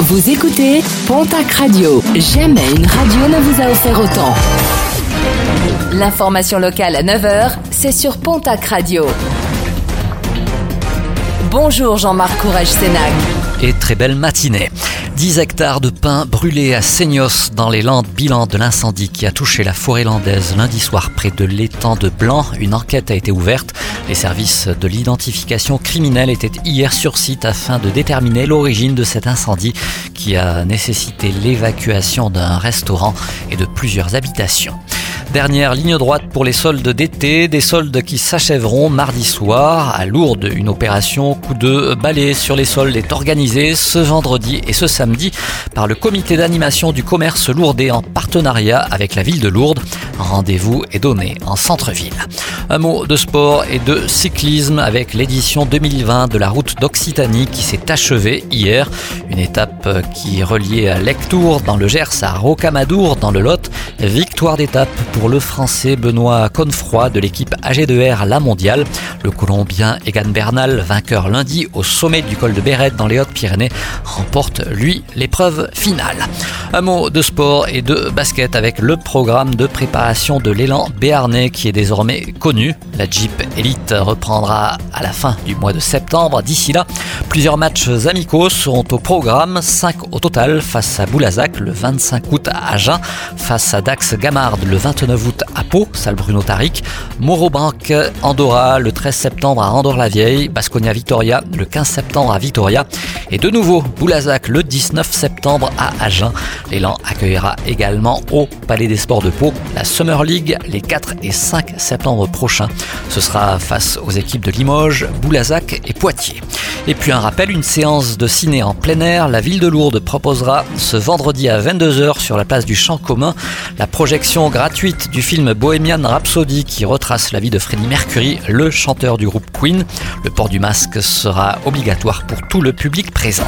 Vous écoutez Pontac Radio. Jamais une radio ne vous a offert autant. L'information locale à 9h, c'est sur Pontac Radio. Bonjour Jean-Marc Courage Sénac. Et très belle matinée. 10 hectares de pins brûlés à Seignos dans les Landes, bilan de l'incendie qui a touché la forêt landaise lundi soir près de l'étang de Blanc. Une enquête a été ouverte. Les services de l'identification criminelle étaient hier sur site afin de déterminer l'origine de cet incendie qui a nécessité l'évacuation d'un restaurant et de plusieurs habitations. Dernière ligne droite pour les soldes d'été, des soldes qui s'achèveront mardi soir à Lourdes. Une opération coup de balai sur les soldes est organisée ce vendredi et ce samedi par le comité d'animation du commerce lourdais en partenariat avec la ville de Lourdes. Rendez-vous est donné en centre-ville. Un mot de sport et de cyclisme avec l'édition 2020 de la route d'Occitanie qui s'est achevée hier. Une étape qui reliait Lectour dans le Gers à Rocamadour dans le Lot. Victoire d'étape pour le Français Benoît Confroy de l'équipe AG2R La Mondiale. Le Colombien Egan Bernal, vainqueur lundi au sommet du col de Béret dans les Hautes-Pyrénées, remporte lui l'épreuve finale. Un mot de sport et de basket avec le programme de préparation de l'élan béarnais qui est désormais connu. La Jeep Elite reprendra à la fin du mois de septembre. D'ici là, plusieurs matchs amicaux seront au programme, 5 au total face à Boulazac le 25 août à Agen, face à Dax Gamard le 29 août à Pau, salle Bruno Taric, Morobank Andorra le 13 septembre à Andorre-la-Vieille, Basconia Victoria le 15 septembre à Victoria et de nouveau Boulazac le 19 septembre à Agen. L'élan accueillera également au Palais des Sports de Pau la Summer League les 4 et 5 septembre prochains. Ce sera face aux équipes de Limoges, Boulazac et Poitiers. Et puis un rappel, une séance de ciné en plein air, la ville de Lourdes proposera ce vendredi à 22h sur la place du Champ commun la projection gratuite du film Bohemian Rhapsody qui retrace la vie de Freddie Mercury, le chanteur du groupe Queen. Le port du masque sera obligatoire pour tout le public présent.